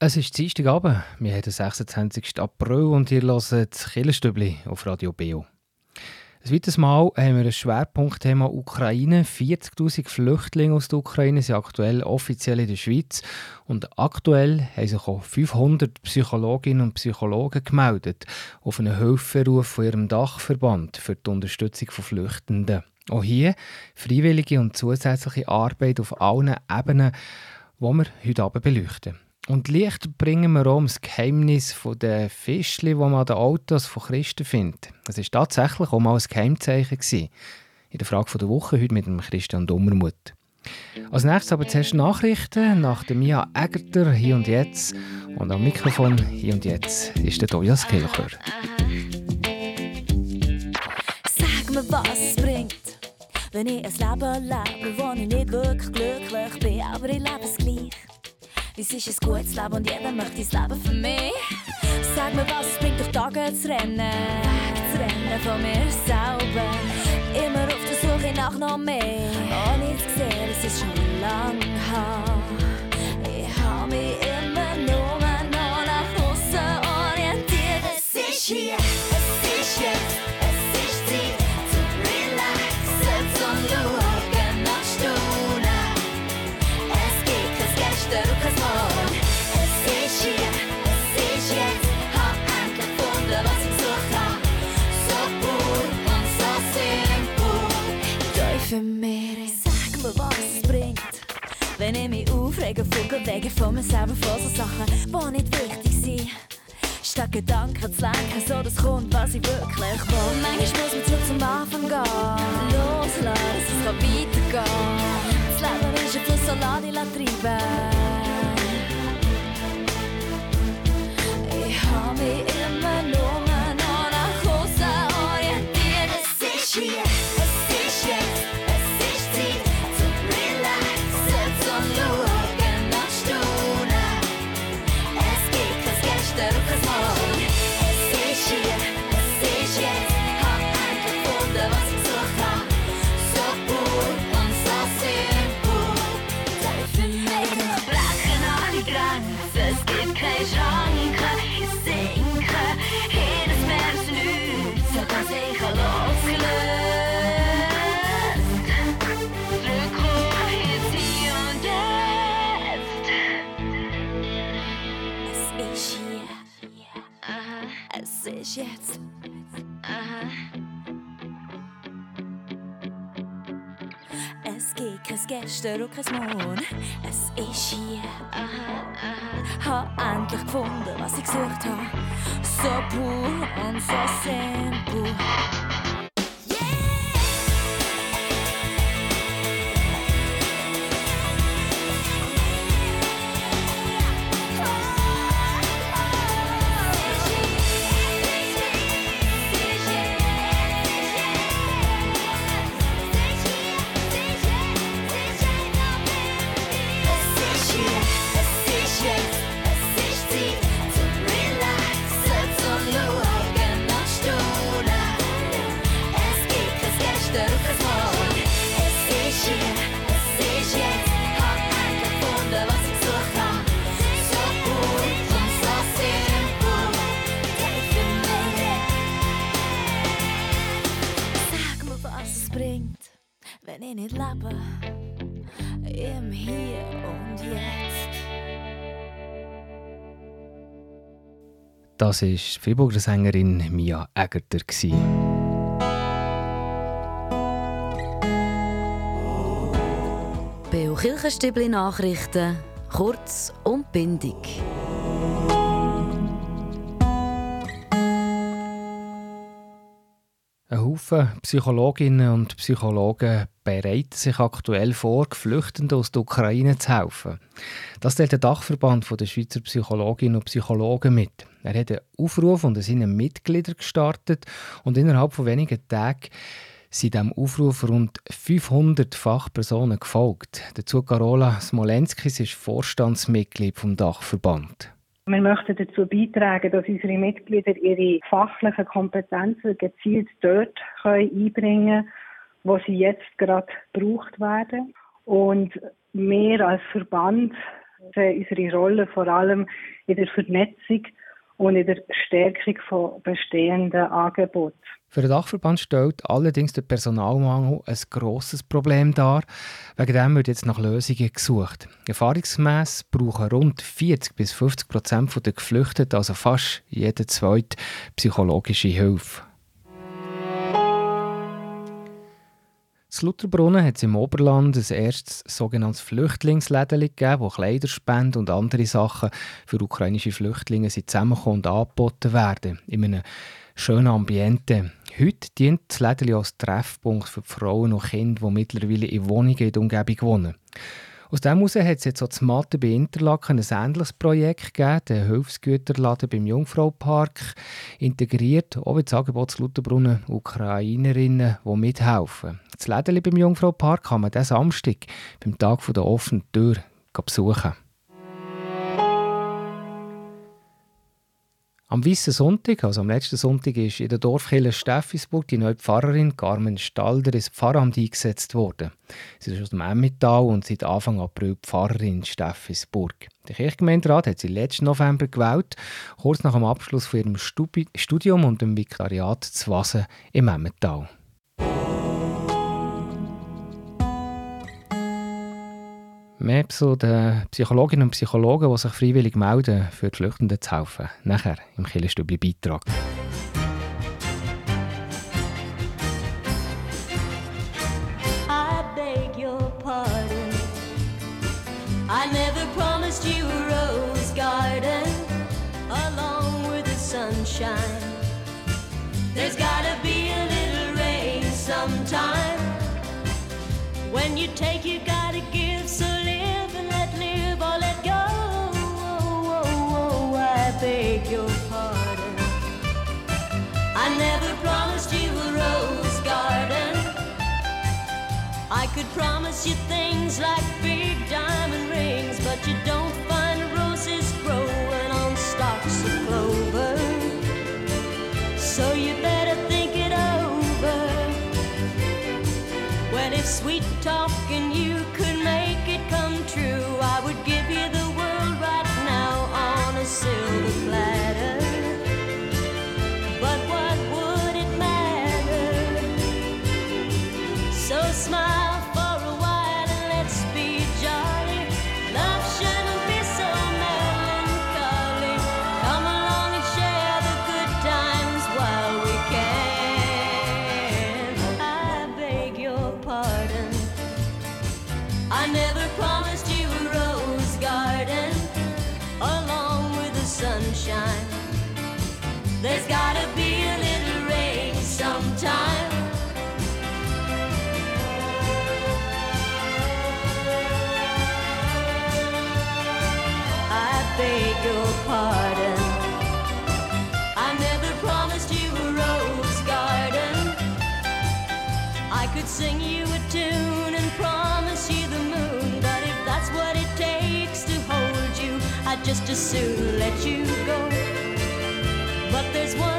Es ist Dienstagabend, wir haben den 26. April und ihr hört das Killerstübli auf Radio Beo. Ein weiteres Mal haben wir ein Schwerpunktthema Ukraine. 40'000 Flüchtlinge aus der Ukraine sind aktuell offiziell in der Schweiz und aktuell haben sich auch 500 Psychologinnen und Psychologen gemeldet auf einen Hilferuf von ihrem Dachverband für die Unterstützung von Flüchtenden. Auch hier freiwillige und zusätzliche Arbeit auf allen Ebenen, die wir heute Abend beleuchten. Und Licht bringen wir auch das Geheimnis der Fischli, die man an den Autos von Christen findet. Das war tatsächlich auch mal ein Geheimzeichen. Gewesen. In der Frage der Woche heute mit dem Christian Dummermuth. Als nächstes aber zuerst Nachrichten nach dem Mia Egerter hier und jetzt. Und am Mikrofon hier und jetzt ist der Tobias Kelcher. Sag mir, was es bringt, wenn ich ein Leben lebe, wo ich nicht wirklich glücklich bin, aber ich lebe es gleich. Es ist ein gutes Leben und jeder möchte das Leben für mich. Sag mir, was es bringt, durch Tage zu rennen. Zu rennen von mir selber. Immer auf der Suche nach noch mehr. Ohne zu sehen, es ist schon lang her. Ich habe mich immer nur noch nach außen orientiert. Es ist hier, Wenn ich mich aufrege, Vogel wegen von mir selber von so Sachen, die nicht wichtig sind. Statt Gedanken zu lenken, so das kommt, was ich wirklich will. Manchmal muss man zurück zum Anfang gehen. Loslassen, es kann weitergehen. Das Leben ist ein Fluss, so lass dich treiben. Ich hab mich immer nur noch nach außen orientiert. Es ist hier, Gestern und kein Morgen. Es ist hier. Aha, aha. Hab endlich gefunden, was ich gesucht hab. So pur und so simpel. Das war Freiburger Sängerin Mia Egerter. Beo Kirchenstübli Nachrichten, kurz und bindig. Ein Haufen Psychologinnen und Psychologen bereiten sich aktuell vor, Geflüchteten aus der Ukraine zu helfen. Das stellt der Dachverband der Schweizer Psychologinnen und Psychologen mit. Er hat einen Aufruf unter seinen Mitgliedern gestartet und innerhalb von wenigen Tagen sind diesem Aufruf rund 500 Fachpersonen gefolgt. Dazu Carola Smolenskis ist Vorstandsmitglied vom Dachverband. Wir möchten dazu beitragen, dass unsere Mitglieder ihre fachlichen Kompetenzen gezielt dort einbringen können, wo sie jetzt gerade gebraucht werden. Und wir als Verband unsere Rolle vor allem in der Vernetzung und in der Stärkung von bestehenden Angeboten. Für den Dachverband stellt allerdings der Personalmangel ein grosses Problem dar. Wegen dem wird jetzt nach Lösungen gesucht. Erfahrungsgemäss brauchen rund 40 bis 50 Prozent der Geflüchteten, also fast jeder zweite, psychologische Hilfe. In Lutherbrunnen hat es im Oberland ein erstes sogenanntes Flüchtlingsläden gegeben, wo Kleiderspenden und andere Sachen für ukrainische Flüchtlinge zusammenkommen und angeboten werden. In einem schönen Ambiente. Heute dient das Läden als Treffpunkt für Frauen und Kinder, die mittlerweile in Wohnungen in der Umgebung wohnen. Aus dem heraus hat es jetzt auch zu Mathe bei Interlaken ein ähnliches Projekt gegeben, den Hilfsgüterladen beim Jungfraupark, integriert auch das Angebot zu Lutherbrunnen Ukrainerinnen, die mithelfen. Das Läden beim Jungfraupark kann man diesen Samstag beim Tag der offenen Tür besuchen. Am Weissen Sonntag, also am letzten Sonntag, ist in der Dorfkirche Steffisburg die neue Pfarrerin Carmen Stalder ins Pfarramt eingesetzt worden. Sie ist aus dem Emmental und seit Anfang April Pfarrerin Steffisburg. Der Kirchgemeinderat hat sie letzten November gewählt, kurz nach dem Abschluss von ihrem Studium und dem Vikariat zu Wasen im Emmental. Zu den Psychologinnen und Psychologen, die sich freiwillig melden, für die Flüchtenden zu helfen. Nachher im Killerstübli-Beitrag. I never promised you a rose garden along with the sunshine. There's gotta be a little rain sometime. When you take, you could promise you things like big diamond rings, but you don't find roses growing on stalks of clover. So you better think it over. Well, if sweet talking you could Just as soon let you go. But there's one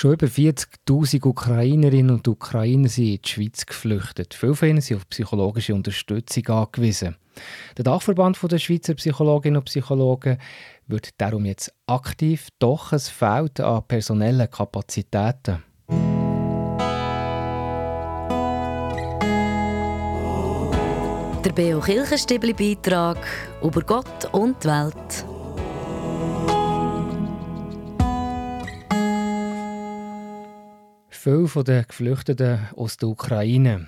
Schon über 40.000 Ukrainerinnen und Ukrainer sind in die Schweiz geflüchtet. Viele von ihnen sind auf psychologische Unterstützung angewiesen. Der Dachverband der Schweizer Psychologinnen und Psychologen wird darum jetzt aktiv, doch es fehlt an personellen Kapazitäten. Der Beo Kirchenstibli Beitrag über Gott und die Welt. Viele den Geflüchteten aus der Ukraine,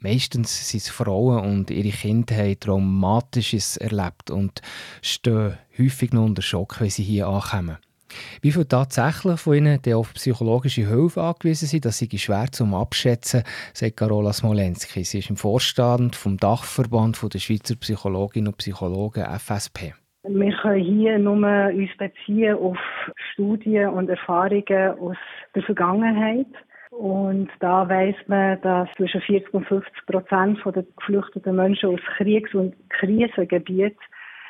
meistens sind es Frauen und ihre Kinder haben Traumatisches erlebt und stehen häufig noch unter Schock, wenn sie hier ankommen. Wie viele tatsächlich von ihnen die auf psychologische Hilfe angewiesen sind, das sei schwer zum Abschätzen, sagt Carola Smolenski. Sie ist im Vorstand vom Dachverband der Schweizer Psychologinnen und Psychologen FSP. Wir können hier nur uns beziehen auf Studien und Erfahrungen aus der Vergangenheit. Und da weiß man, dass zwischen 40 und 50 Prozent der geflüchteten Menschen aus Kriegs- und Krisengebieten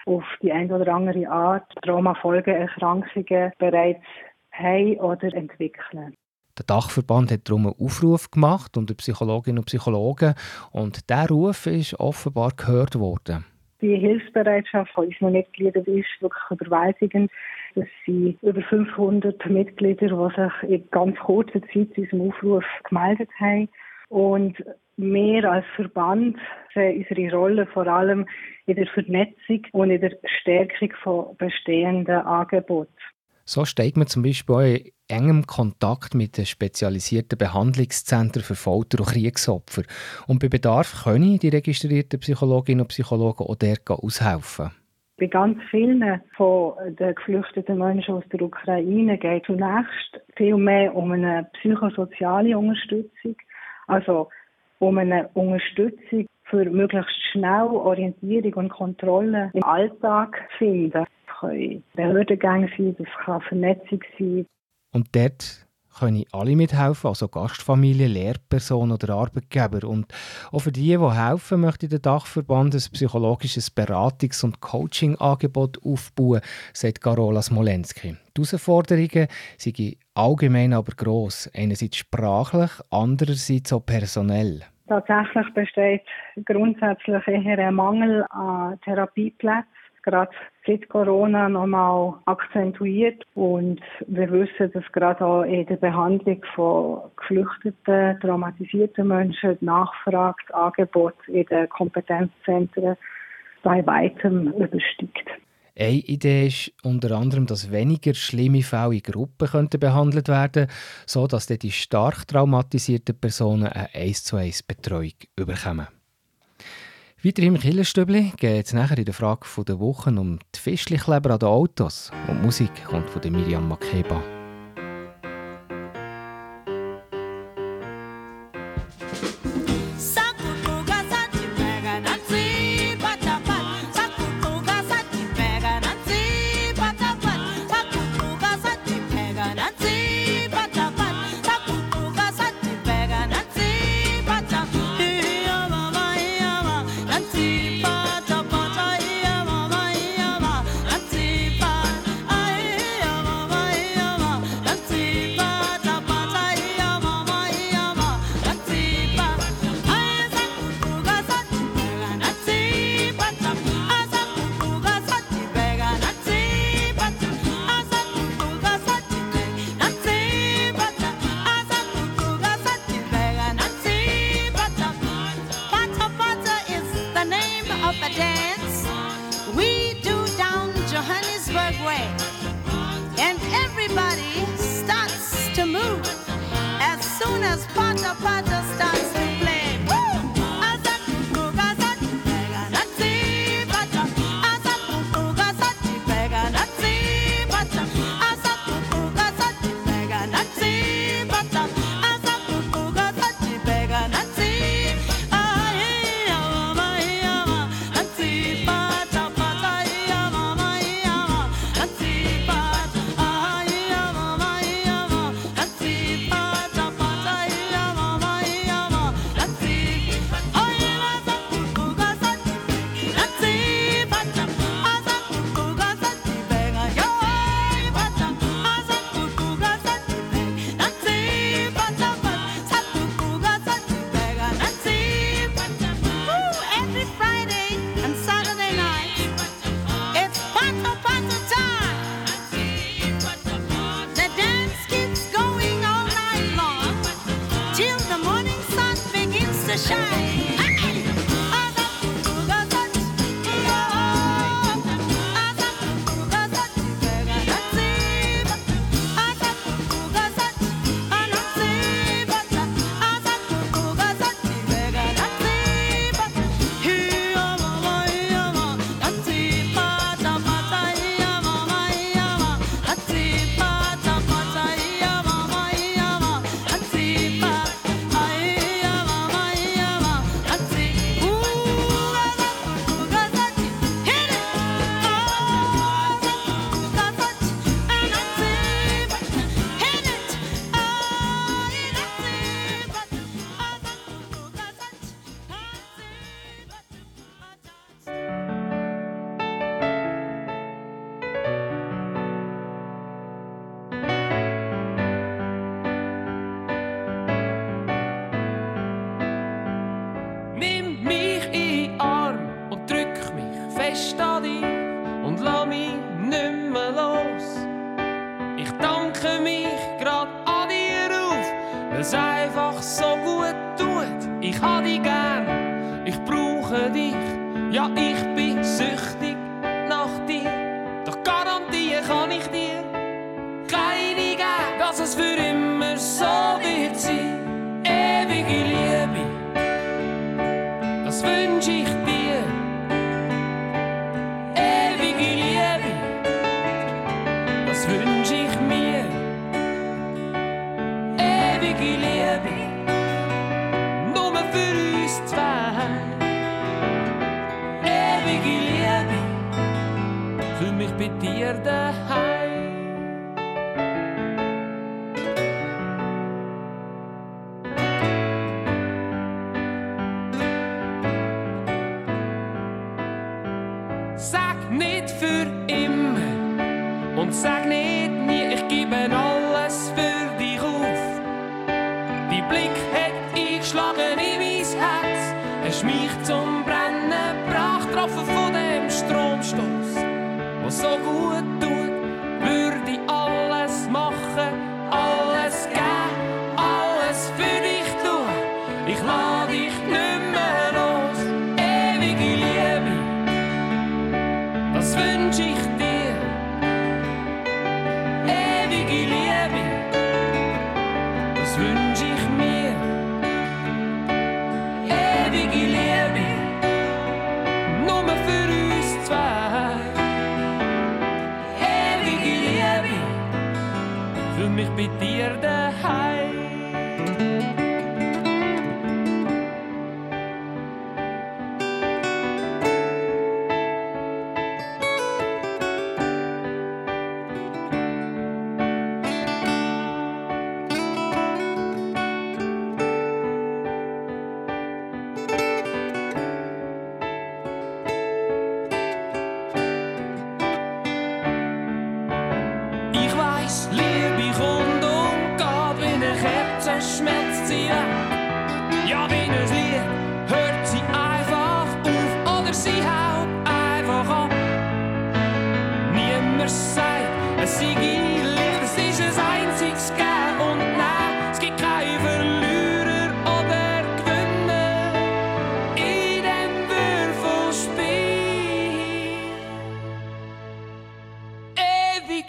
auf die eine oder andere Art Traumafolgeerkrankungen bereits haben oder entwickeln. Der Dachverband hat darum einen Aufruf gemacht unter Psychologinnen und Psychologen und der Ruf ist offenbar gehört worden. Die Hilfsbereitschaft von unseren Mitgliedern ist wirklich überwältigend. Es sind über 500 Mitglieder, die sich in ganz kurzer Zeit zu unserem Aufruf gemeldet haben. Und wir als Verband sehen unsere Rolle vor allem in der Vernetzung und in der Stärkung von bestehenden Angeboten. So steht man zum Beispiel engem Kontakt mit den spezialisierten Behandlungszentren für Folter- und Kriegsopfer. Und bei Bedarf können die registrierten Psychologinnen und Psychologen auch dort aushelfen. Bei ganz vielen von den geflüchteten Menschen aus der Ukraine geht es zunächst viel mehr um eine psychosoziale Unterstützung, also um eine Unterstützung für möglichst schnell Orientierung und Kontrolle im Alltag finden. Das können Behördengänge sein, das kann Vernetzung sein. Und dort können alle mithelfen, also Gastfamilien, Lehrpersonen oder Arbeitgeber. Und auch für die, die helfen, möchte der Dachverband ein psychologisches Beratungs- und Coaching-Angebot aufbauen, sagt Carola Smolenski. Die Herausforderungen sind allgemein aber gross. Einerseits sprachlich, andererseits auch personell. Tatsächlich besteht grundsätzlich eher ein Mangel an Therapieplätzen gerade seit Corona nochmal akzentuiert. Und wir wissen, dass gerade auch in der Behandlung von geflüchteten, traumatisierten Menschen die Nachfrage, das Angebot in den Kompetenzzentren bei weitem übersteigt. Eine Idee ist unter anderem, dass weniger schlimme Fälle in Gruppen könnten behandelt werden so dass die stark traumatisierten Personen eine 1 zu 1 Betreuung bekommen. Weiter im Killerstübli geht es nachher in der Frage der Woche um die Fischlikleber an den Autos. Und die Musik kommt von Miriam Makeba. up a dance. We do down Johannesburg way. And everybody starts to move as soon as Pata Pata starts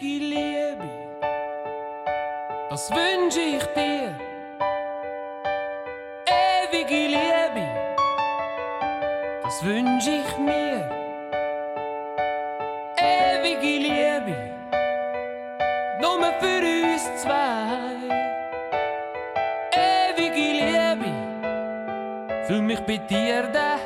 Ewige Liebe, das wünsch ich dir. Ewige Liebe, das wünsch ich mir. Ewige Liebe, nur für uns zwei. Ewige Liebe, für mich bei dir daheim.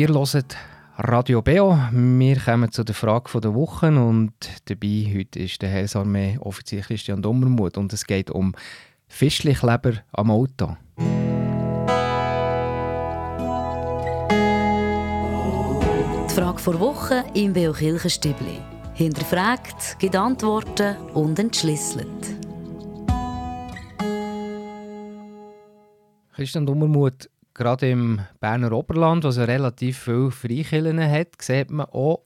Ihr hört Radio Beo. Wir kommen zu der Frage der Woche und dabei heute ist der Heilsarmee Offizier Christian Dummermuth und es geht um Fischlichlleber am Auto. Die Frage vor Woche im Beo Kirchenstübli. Hinterfragt, gibt Antworten und entschlüsselt. Christian Dummermuth, gerade im Berner Oberland, was ja relativ viele Freikirchen hat, sieht man auch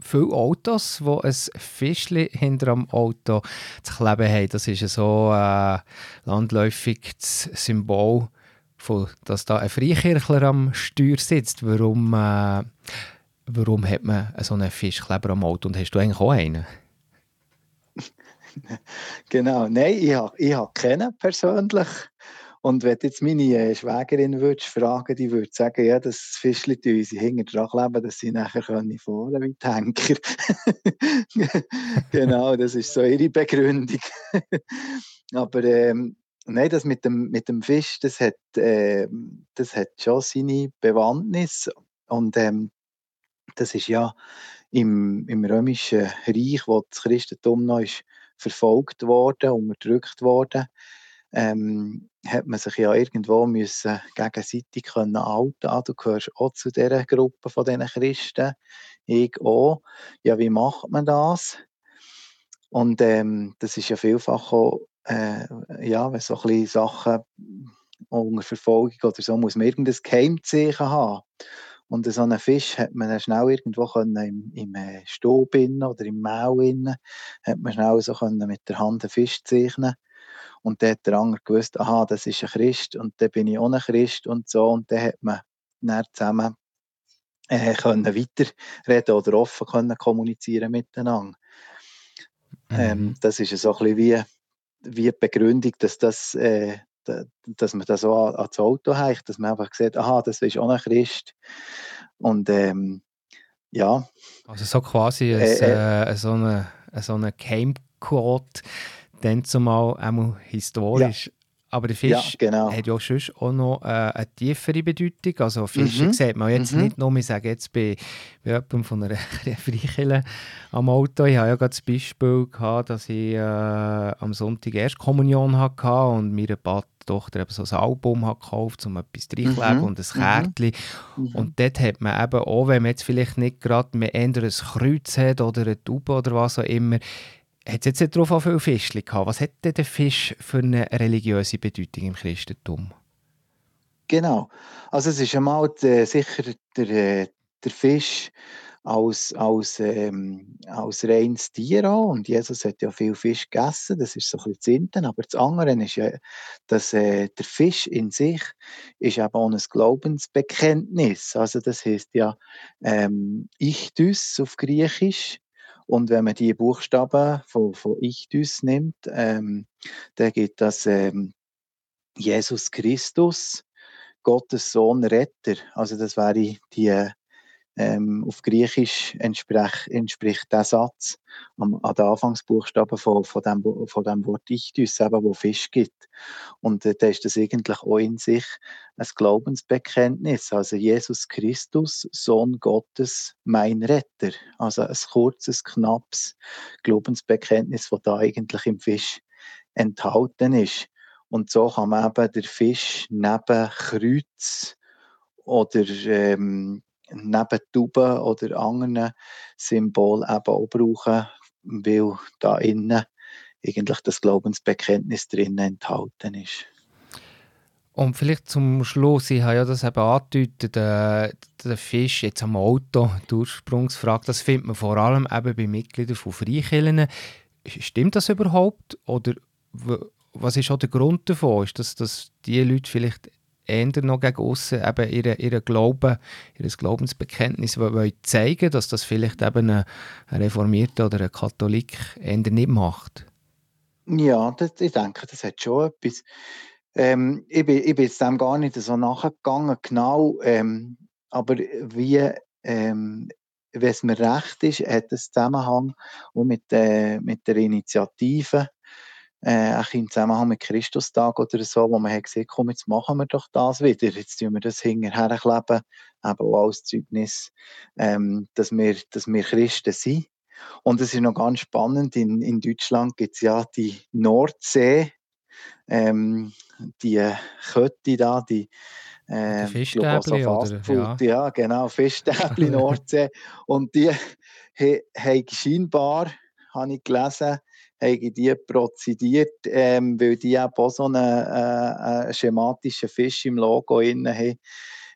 viele Autos, die ein Fischli hinter dem Auto zu kleben haben. Das ist so äh, landläufig Symbol, von, dass da ein Freikirchler am Steuer sitzt. Warum, äh, warum hat man so einen Fischkleber am Auto? Und hast du eigentlich auch einen? Genau, nein, ich habe ich hab keinen persönlich. Und wenn jetzt meine äh, Schwägerin würdest fragen, die würde sagen, ja, das Fischli tun sie hinten dran kleben, dass sie nachher können fahren wie Tanker. genau, das ist so ihre Begründung. Aber ähm, nein, das mit dem, mit dem Fisch, das hat, äh, das hat schon seine Bewandtnis. Und ähm, das ist ja im, im römischen Reich, wo das Christentum noch ist verfolgt worden, unterdrückt worden, ähm, hat man sich ja irgendwo müssen gegenseitig können outen. Ah, du gehörst auch zu dieser Gruppe von diesen Christen, ich auch. Ja, wie macht man das? Und ähm, das ist ja vielfach auch, äh, ja, wenn so ein Sachen unter Verfolgung oder so, muss man irgendein Geheimzeichen haben. Und so einen Fisch hat man dann schnell irgendwo können im, im äh, Stub oder im innen, hat man schnell so können mit der Hand einen Fisch zeichnen und dann hat der andere gewusst, aha, das ist ein Christ und dann bin ich auch ein Christ und so. Und dann hat man dann zusammen äh, können weiterreden oder offen können kommunizieren miteinander. Ähm, mhm. Ähm, das ist so ein bisschen wie, wie die Begründung, dass, das, äh, dass man das so ans Auto heicht, dass man einfach sieht, aha, das ist auch ein Christ. Und ähm, ja. Also so quasi äh, äh, äh, so eine, so eine Geheimcode, dann zumal einmal historisch. Ja. Aber der Fisch ja, genau. hat ja schon auch noch äh, eine tiefere Bedeutung. Also Fische mhm. sieht man jetzt mhm. nicht nur, wir sagen jetzt bei, bei jemandem von einer Freikirche am Auto, ich habe ja gerade das Beispiel gehabt, dass ich äh, am Sonntag Erstkommunion hatte und mir eine Tochter eben so ein Album hat gekauft, um etwas reinzulegen mhm. und ein Kärtchen. Mhm. Und dort hat man eben auch, wenn man jetzt vielleicht nicht gerade mehr ein Kreuz hat oder eine Taube oder was auch immer, hat es jetzt nicht darauf viele Fischchen gehabt. Was hat denn der Fisch für eine religiöse Bedeutung im Christentum? Genau. Also es ist einmal der, sicher der, äh, der Fisch als, als, ähm, als reines Tier auch. Und Jesus hat ja viel Fisch gegessen, das ist so ein bisschen das Aber das andere ist ja, dass äh, der Fisch in sich ist eben auch ein Glaubensbekenntnis. Also das heißt ja ähm, Ichthys auf Griechisch. Und wenn man die Buchstaben von, von Ichthys nimmt, ähm, dann gibt das ähm, Jesus Christus, Gottes Sohn Retter. Also das wäre die ähm, auf Griechisch entsprech, entspricht der Satz am, an den Anfangsbuchstaben von, von, dem, von dem Wort Ichthys, eben, wo Fisch gibt. Und äh, da ist das eigentlich auch in sich ein Glaubensbekenntnis. Also Jesus Christus, Sohn Gottes, mein Retter. Also ein kurzes, knappes Glaubensbekenntnis, das da eigentlich im Fisch enthalten ist. Und so kann man eben den Fisch neben Kreuz oder ähm, neben Tauben oder anderen Symbolen eben auch brauchen, weil da innen eigentlich das Glaubensbekenntnis drin enthalten ist. Und vielleicht zum Schluss, ich habe ja das eben angedeutet, der, der Fisch jetzt am Auto, die Ursprungsfrage, das findet man vor allem eben bei Mitgliedern von Freikirchen. Stimmt das überhaupt? Oder was ist auch der Grund davon? Ist das, dass die Leute vielleicht eher noch gegen aussen eben ihre, ihre Glauben, ihr Glaubensbekenntnis wollen zeigen, dass das vielleicht eben ein, Reformierter oder ein Katholik eher nicht macht? Ja, das, ich denke, das hat schon etwas. Ähm, ich, bin, ich bin jetzt dem gar nicht so nachgegangen, genau, ähm, aber wie, ähm, wenn es mir recht ist, hat es Zusammenhang mit, äh, mit der Initiative äh, im Zusammenhang mit Christustag oder so, wo man hat gesagt komm, jetzt machen wir doch das wieder, jetzt tun wir das hinterher kleben, eben auch als Zeugnis, ähm, dass, wir, dass wir Christen sind. Und es ist noch ganz spannend, in, in Deutschland gibt es ja die Nordsee, ähm, die Kötti da, die äh, Fischstäbli, oder? Ja. ja, genau, Fischstäbli Nordsee. Und die haben scheinbar, habe ich gelesen, haben die prozediert, ähm, weil die auch so einen, äh, einen schematischen Fisch im Logo drin haben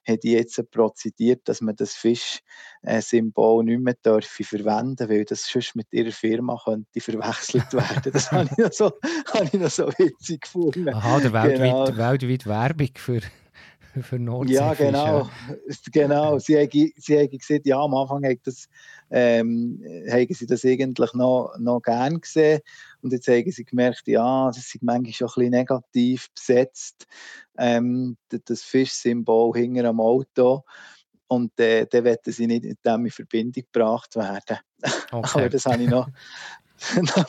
haben die jetzt prozediert, dass man das Fischsymbol nicht mehr dürfe verwenden weil das sonst mit ihrer Firma könnte verwechselt werden. Das habe ich noch so, habe ich noch so witzig gefunden. Aha, der weltweit, genau. weltweit Werbung für, für. Ja, genau. genau. Sie haben, sie haben gesagt, ja, am Anfang haben, das, ähm, haben sie das eigentlich noch, noch gern gesehen. Und jetzt haben sie gemerkt, ja, das ist manchmal schon ein bisschen negativ besetzt, ähm, das Fischsymbol hinter am Auto. Und äh, dann wollen sie nicht mit dem in Verbindung gebracht werden. Okay. Aber das habe ich noch,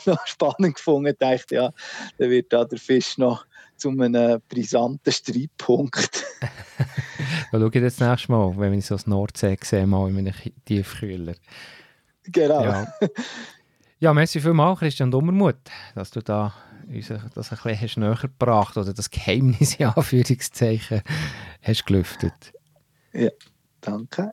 noch spannend gefunden. Ich dachte, ja, dann wird da der Fisch noch zu einem brisanten Streitpunkt. da schaue ich das nächste Mal, wenn ich so das Nordsee sehe, mal in einem Tiefkühler. Genau. Ja, ja merci vielmals, Christian Dummermuth, dass du da uns das ein bisschen hast näher gebracht oder das Geheimnis in Anführungszeichen hast gelüftet. Ja, danke.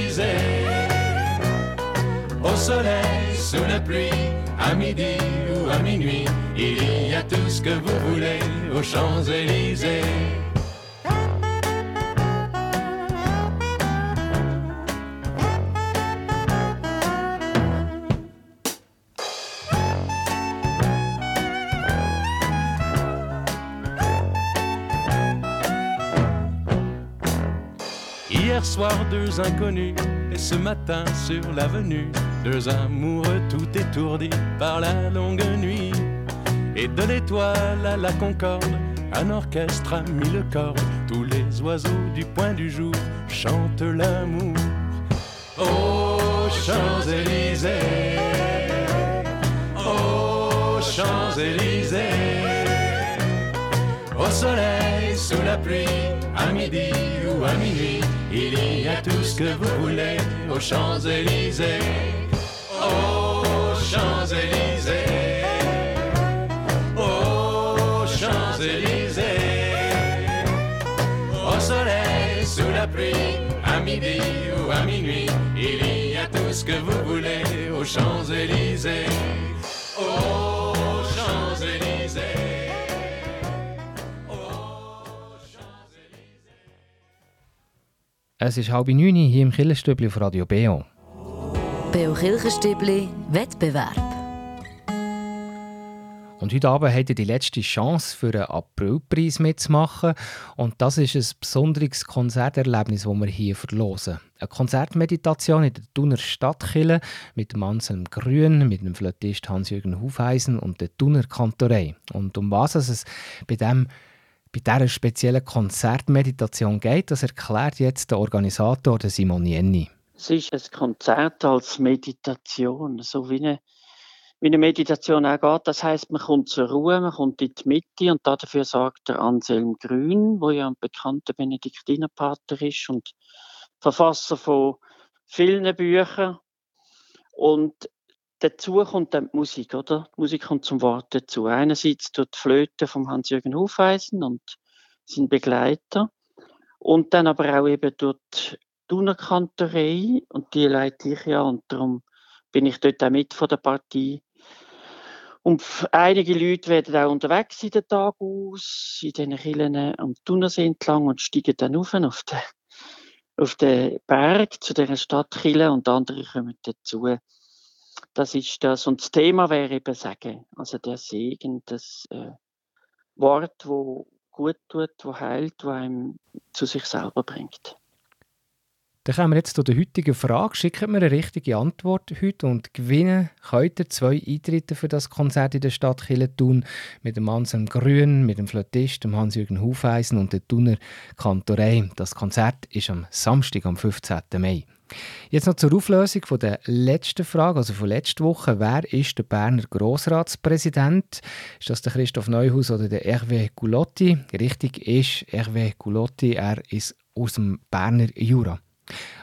au soleil, sous la pluie, à midi ou à minuit, il y a tout ce que vous voulez aux Champs-Élysées. Hier soir, deux inconnus, et ce matin sur l'avenue, deux amoureux tout étourdis par la longue nuit. Et de l'étoile à la concorde, un orchestre a mis le corps. Tous les oiseaux du point du jour chantent l'amour. Aux Champs-Élysées, aux Champs-Élysées, au soleil, sous la pluie, à midi ou à minuit, il y a tout ce que vous voulez aux Champs-Élysées. Aux Champs-Élysées, aux Champs-Élysées, au soleil, sous la pluie, à midi ou à minuit, il y a tout ce que vous voulez aux Champs-Élysées. Aux Champs-Élysées. Es ist halb neun hier im Killerstübli auf Radio Beo. Beo Kirchenstübli Wettbewerb. Und heute Abend habt ihr die letzte Chance, für einen Aprilpreis mitzumachen. Und das ist ein besonderes Konzerterlebnis, das wir hier verlosen. Eine Konzertmeditation in der Thuner Stadtkille mit dem Anselm Grün, mit dem Flötist Hans-Jürgen Hufeisen und der Thuner Kantorei. Und um was es bei dem bei dieser speziellen Konzertmeditation geht, das erklärt jetzt der Organisator der Simon Jenny. Es ist ein Konzert als Meditation, so wie eine, wie eine Meditation auch geht. Das heißt, man kommt zur Ruhe, man kommt in die Mitte und dafür sorgt der Anselm Grün, wo ja ein bekannter Benediktinerpater ist und Verfasser von vielen Büchern. Und dazu kommt dann die Musik, oder? Die Musik kommt zum Wort dazu. Einerseits durch die Flöte von Hans-Jürgen Hufeisen und sein Begleiter. Und dann aber auch eben durch Thunerkantorei. Und die leite ich ja. Und darum bin ich dort auch mit von der Partie. Und einige Leute werden auch unterwegs in den Tag aus, in diesen Kirchen am Thunersee entlang und steigen dann auf, den, auf den Berg zu dieser Stadtkille und andere kommen dazu. Das ist das. Und das Thema wäre eben Sagen. Also der Segen, das äh, Wort, wo gut tut, wo heilt, wo einem zu sich selber bringt. Dann kommen wir jetzt zu der heutigen Frage. Schickt mir eine richtige Antwort heute und gewinnen ihr zwei Eintritte für das Konzert in der Stadt Killetun mit dem Anselm Grün, mit dem Flötist, dem Hans-Jürgen Hufeisen und der Thuner Kantorei. Das Konzert ist am Samstag, am 15. Mai. Jetzt noch zur Auflösung von der letzten Frage, also von letzter Woche. Wer ist der Berner Grossratspräsident? Ist das der Christoph Neuhaus oder der Hervé Goulotti? Richtig ist Hervé Goulotti, er ist aus dem Berner Jura.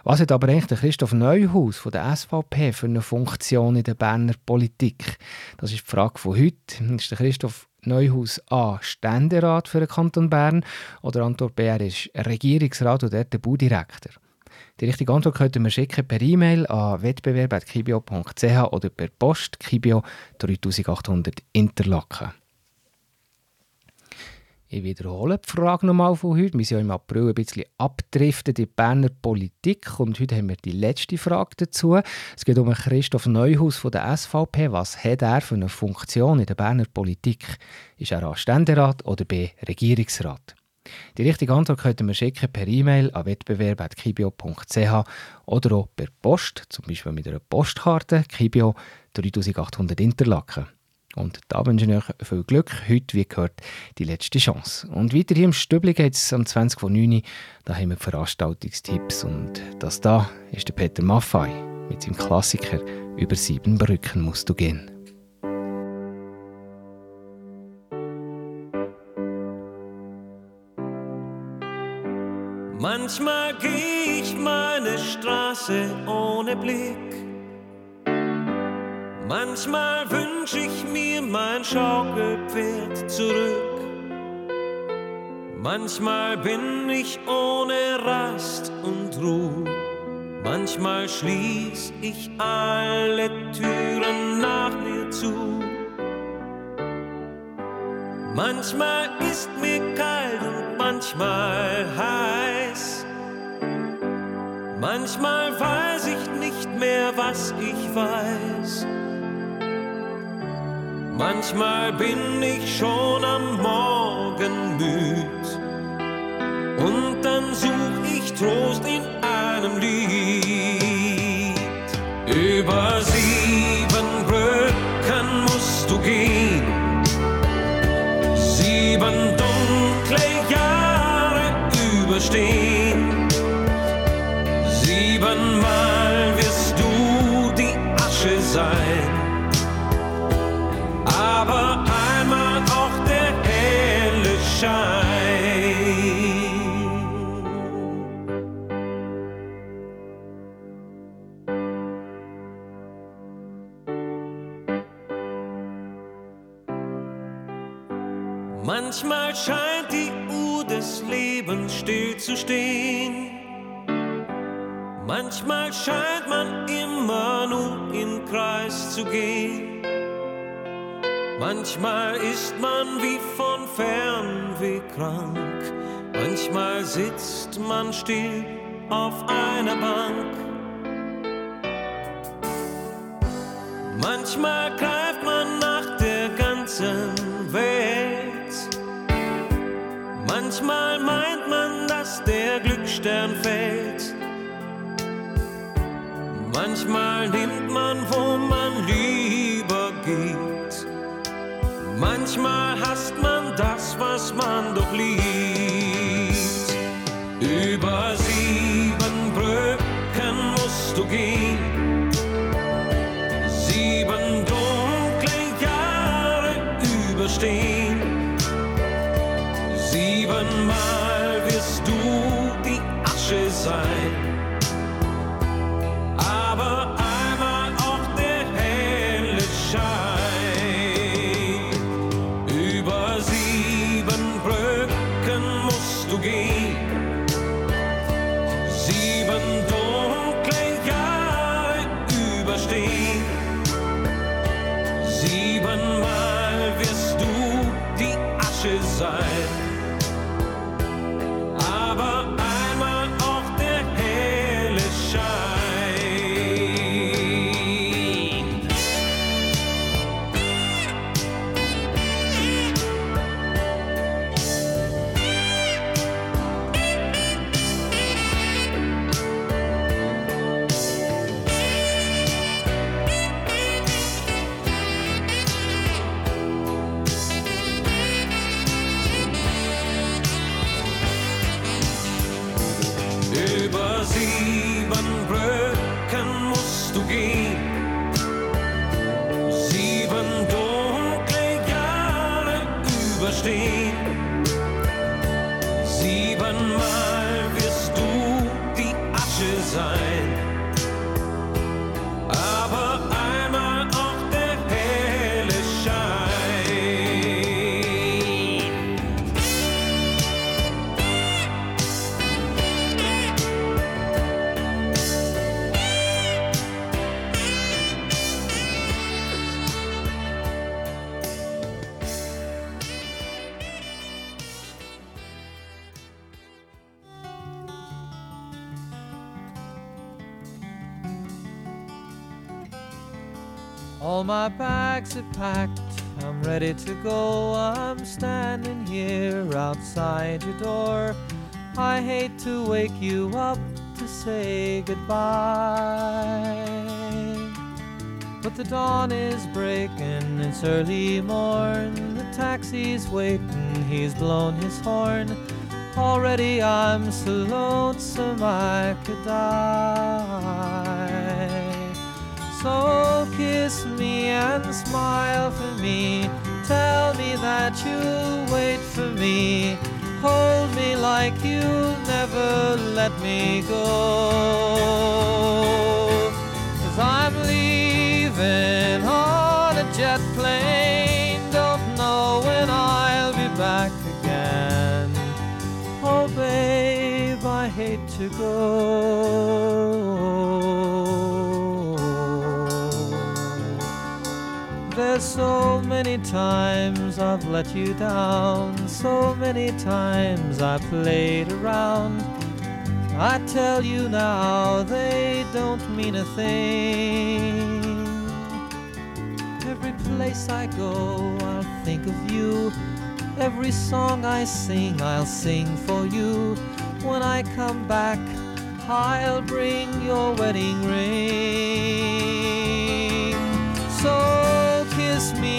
Was hat aber eigentlich Christoph Neuhaus von der SVP für eine Funktion in der Berner Politik? Das ist die Frage von heute. Ist der Christoph Neuhaus A. Ständerat für den Kanton Bern oder Antwort B. Er ist Regierungsrat oder der Baudirektor? Die richtige Antwort könnten wir schicken per E-Mail an wettbewerb.kibio.ch oder per Post Kibio 3800 Interlaken. Ich wiederhole die Frage nochmal von heute. Wir sind ja im April ein bisschen abgedriftet in die Berner Politik und heute haben wir die letzte Frage dazu. Es geht um Christoph Neuhaus von der SVP. Was hat er für eine Funktion in der Berner Politik? Ist er A. Ständerat oder B. Regierungsrat? Die richtige Antwort könnten wir schicken per E-Mail an wettbewerb.kibio.ch oder auch per Post, zum Beispiel mit einer Postkarte Kibio 3800 Interlaken. Und da wünsche ich euch viel Glück. Heute, wie gehört, die letzte Chance. Und weiter hier im Stübli geht es am 20 von 9 Da haben wir Veranstaltungstipps. Und das da ist der Peter Maffei mit seinem Klassiker «Über sieben Brücken musst du gehen». Manchmal geh ich meine Straße ohne Blick. Manchmal wünsch ich mir mein Schaukelpferd zurück. Manchmal bin ich ohne Rast und Ruhe. Manchmal schließ ich alle Türen nach mir zu. Manchmal ist mir kalt und manchmal heiß. Manchmal weiß ich nicht mehr, was ich weiß. Manchmal bin ich schon am Morgen müd. Und dann such ich Trost in einem Lied. Über sieben Brücken musst du gehen. Sieben dunkle Jahre überstehen. Manchmal scheint die Uhr des Lebens still zu stehen. Manchmal scheint man immer nur im Kreis zu gehen. Manchmal ist man wie von Fernweh krank. Manchmal sitzt man still auf einer Bank. Manchmal greift man nach der ganzen Welt. Manchmal meint man, dass der Glücksstern fällt. Manchmal nimmt man, wo man lieber geht. Manchmal hasst man das, was man doch liebt. Say goodbye. But the dawn is breaking, it's early morn. The taxi's waiting, he's blown his horn. Already I'm so lonesome I could die. So kiss me and smile for me. Tell me that you'll wait for me. Hold me like you'll never let me go. Cause I'm leaving on a jet plane. Don't know when I'll be back again. Oh, babe, I hate to go. There's so many times I've let you down, so many times I played around. I tell you now, they don't mean a thing. Every place I go, I'll think of you. Every song I sing, I'll sing for you. When I come back, I'll bring your wedding ring. So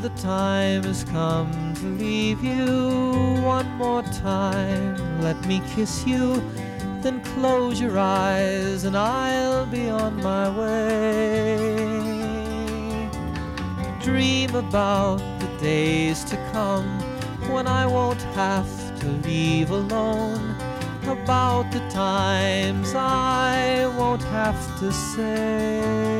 the time has come to leave you one more time. Let me kiss you, then close your eyes, and I'll be on my way. Dream about the days to come when I won't have to leave alone. About the times I won't have to say.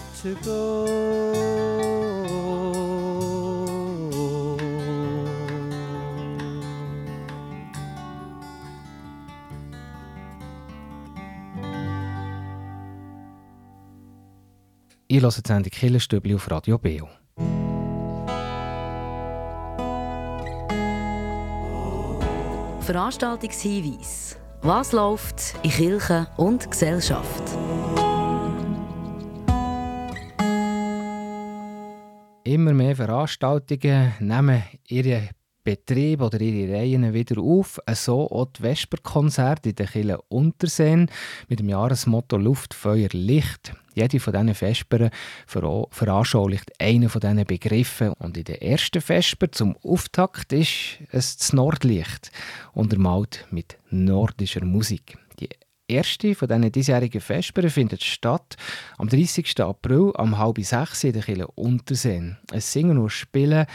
I hate to go. Ich höre die Sendung Killerstübli auf Radio Beo. Veranstaltungshinweis. Was läuft in Kirche und Gesellschaft? Immer mehr Veranstaltungen nehmen ihre Betriebe oder ihre Reihen wieder auf. So auch die Vesperkonzerte in der Kille Unterseen mit dem Jahresmotto Luft, Feuer, Licht. Jede von diesen Vespern vera- veranschaulicht einen von diesen Begriffen. Und in der ersten Vesper zum Auftakt ist es das Nordlicht, untermalt mit nordischer Musik. Die erste von diesen diesjährigen Vespern findet statt am 30. April um halb sechs in der Kille Unterseen. Es singen und spielen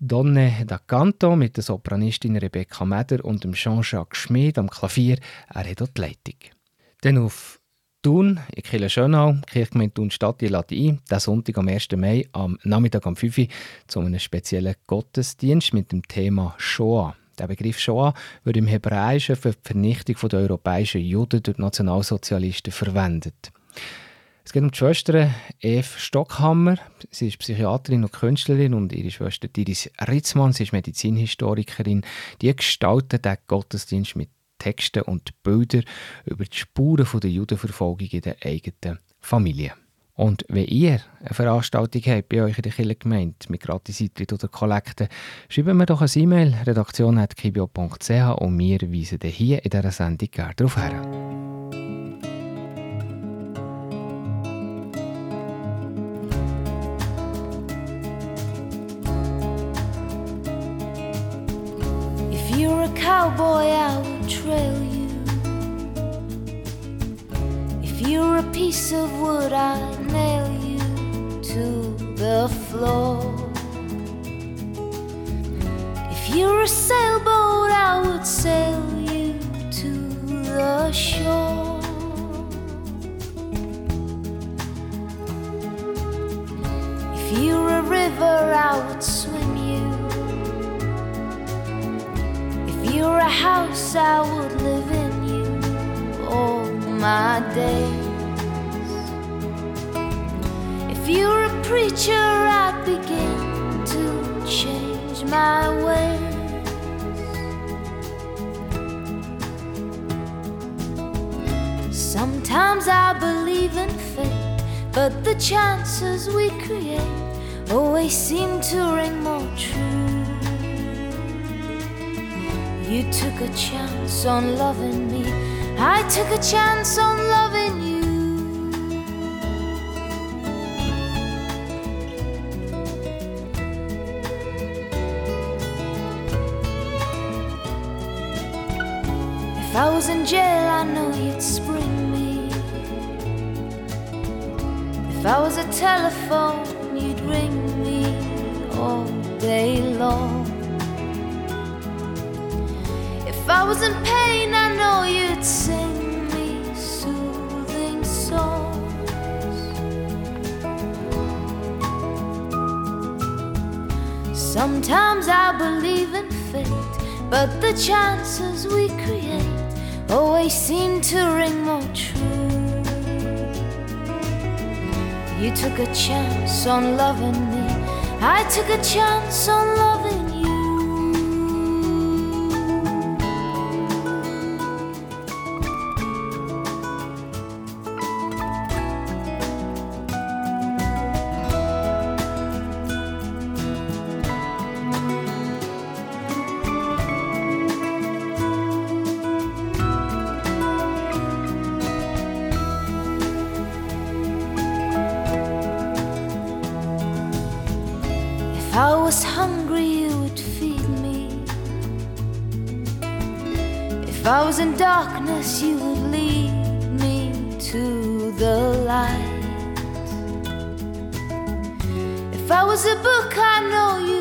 Donne da Canto mit der Sopranistin Rebecca Meder und dem Jean-Jacques Schmid am Klavier. Er hat auch die Leitung. Dann auf Thun, in Kille Schönau, Kirchgemeinde Thun Stadt, die lädt ein, diesen Sonntag am 1. Mai, am Nachmittag um 5 Uhr, zu einem speziellen Gottesdienst mit dem Thema Shoah. Der Begriff Shoah wird im Hebräischen für die Vernichtung der europäischen Juden durch Nationalsozialisten verwendet. Es geht um die Schwester Eve Stockhammer. Sie ist Psychiaterin und Künstlerin und ihre Schwester Iris Ritzmann, sie ist Medizinhistorikerin. Die gestaltet den Gottesdienst mit Texten und Bildern über die Spuren der Judenverfolgung in der eigenen Familie. Und wenn ihr eine Veranstaltung habt bei euch in der Kirchengemeinde mit Gratis-Eintritt oder Kollekten, schreibt mir doch eine E-Mail, redaktion.kibio.ch und wir weisen hier in dieser Sendung gerne darauf her. If you're a cowboy, I will trail you. If you're a piece of wood, I nail you to the floor. If you're a sailboat, I would sail you to the shore. If you're a river, I would swim you. If you're a house, I would live in you all my days. If you're a preacher, I'd begin to change my ways. Sometimes I believe in fate, but the chances we create always seem to ring more true. You took a chance on loving me, I took a chance on loving I was in jail, I know you'd spring me. If I was a telephone, you'd ring me all day long. If I was in pain, I know you'd sing me soothing songs. Sometimes I believe in fate, but the chances we create always seem to ring more true. You took a chance on loving me, I took a chance on loving In darkness, you would lead me to the light. If I was a book, I know you'd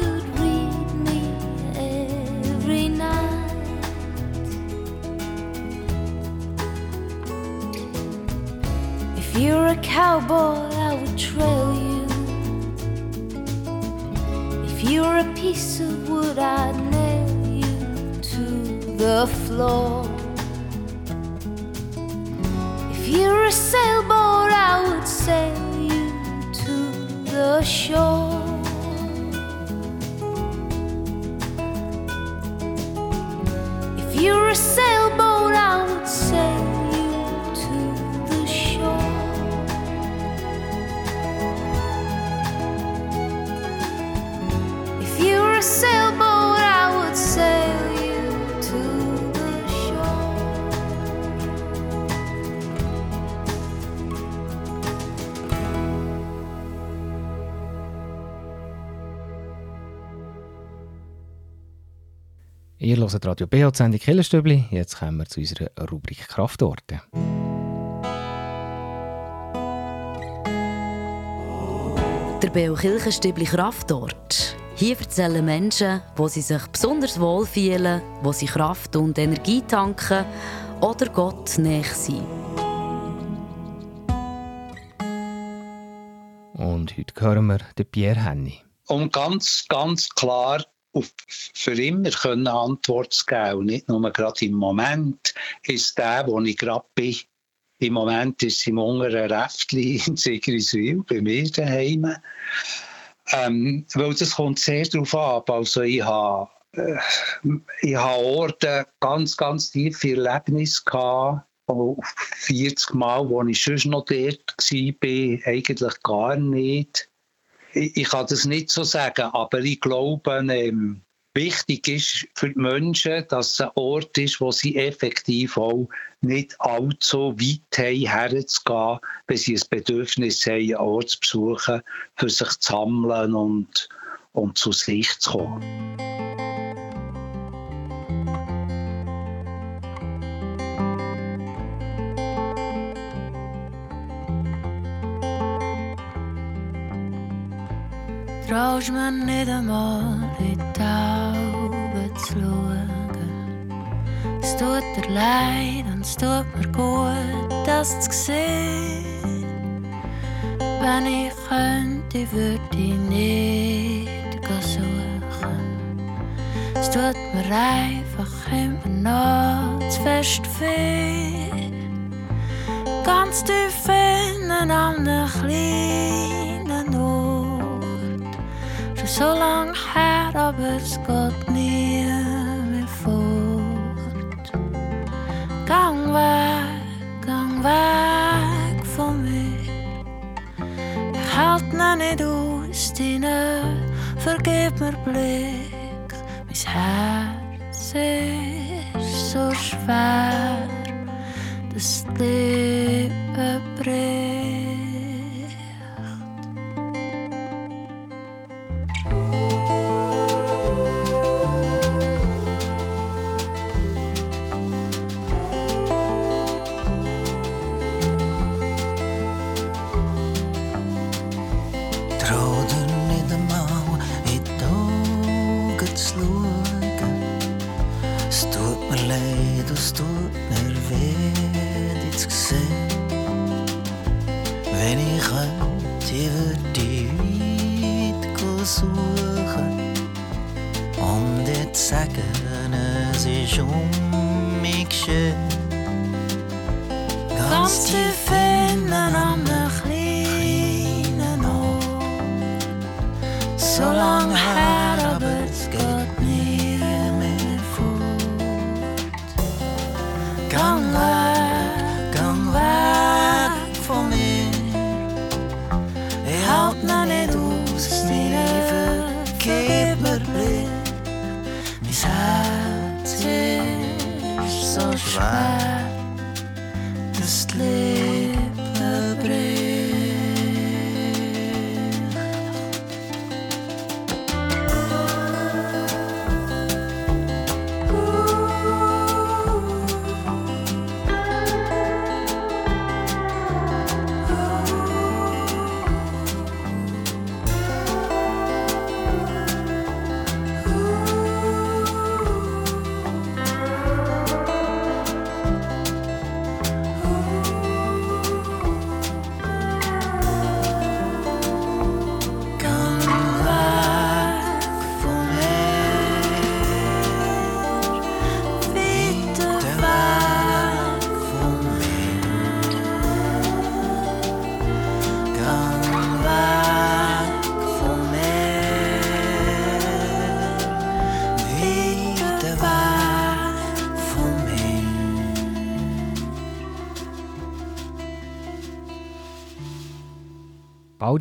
Hört Radio BH, Sendung Killerstübli. Jetzt kommen wir zu unserer Rubrik Kraftorte. Der Beo Kirchenstübli Kraftort. Hier erzählen Menschen, wo sie sich besonders wohl fühlen, wo sie Kraft und Energie tanken oder Gott näher sind. Und heute hören wir den Pierre Henny. um ganz, ganz klar auf, für immer können Antwort zu geben und nicht nur gerade im Moment, ist der, wo ich gerade bin. Im Moment ist es im unteren Räftli in Sigriswil, bei mir daheim. Ähm, weil das kommt sehr darauf ab. Also ich habe, äh, ich Orte ganz, ganz tiefe Erlebnisse gehabt, oh, 40 Mal, wo ich schon noch dort war, eigentlich gar nicht. Ich, ich, kann das nicht so sagen, aber ich glaube, ähm, wichtig ist für die Menschen, dass es ein Ort ist, wo sie effektiv auch nicht allzu weit haben, herzugehen, wenn sie ein Bedürfnis haben, einen Ort zu besuchen, für sich zu sammeln und, und zu sich zu kommen. Traust mir nicht einmal in die Augen zu schauen. Es tut dir leid und es tut mir gut, das zu sehen. Wenn ich könnte, würde ich nicht suchen. Es tut mir einfach immer noch zu fest weh. Ganz tief innen an einem kleinen so lang her, aber es geht nie mehr fort. Gang weg, gang weg von mir. Ich halt noch nicht aus deinen, vergib mir Blick. Mein Herz ist so schwer, dass das so schwer, das Leben.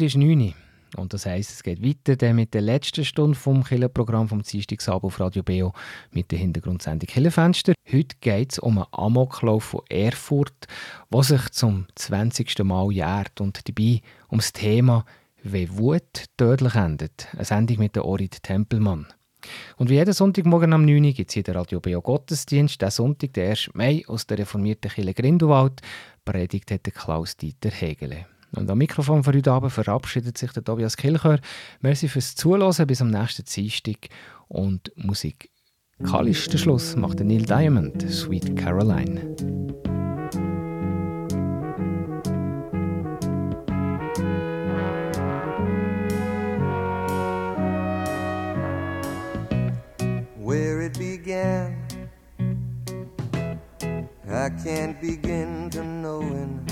Bald ist 9 Uhr. Und das heisst, es geht weiter mit der letzten Stunde vom Killerprogramm vom Dienstagabend auf Radio Beo mit der Hintergrundsendung Killerfenster. Heute geht es um einen Amoklauf von Erfurt, der sich zum 20. Mal jährt und dabei um das Thema «Wie Wut tödlich endet». Eine Sendung mit der Orit Tempelmann. Und wie jeden Sonntagmorgen am 9 Uhr gibt es hier den Radio Beo Gottesdienst. Der Sonntag, der 1. Mai, aus der reformierten Kirche Grindelwald. Predigt hat Klaus-Dieter Hegele. Und am Mikrofon für heute Abend verabschiedet sich der Tobias Kilchör. Merci fürs Zuhören bis am nächsten Dienstag. Und Musik. Kallisch der Schluss macht der Neil Diamond, Sweet Caroline. Where it began, I can't begin to knowing.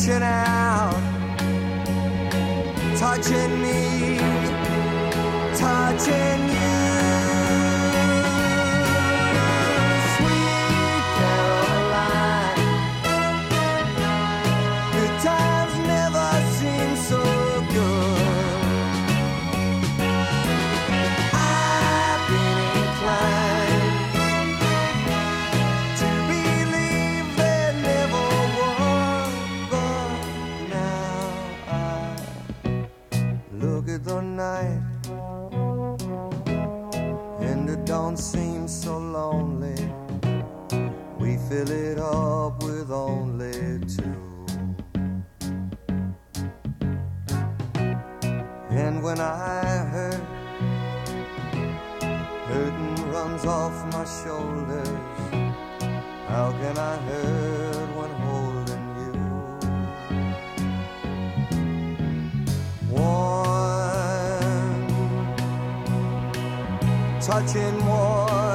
reaching out, touching me, touching you. Fill it up with only two. And when I hurt, hurting runs off my shoulders. How can I hurt when holding you? One touching one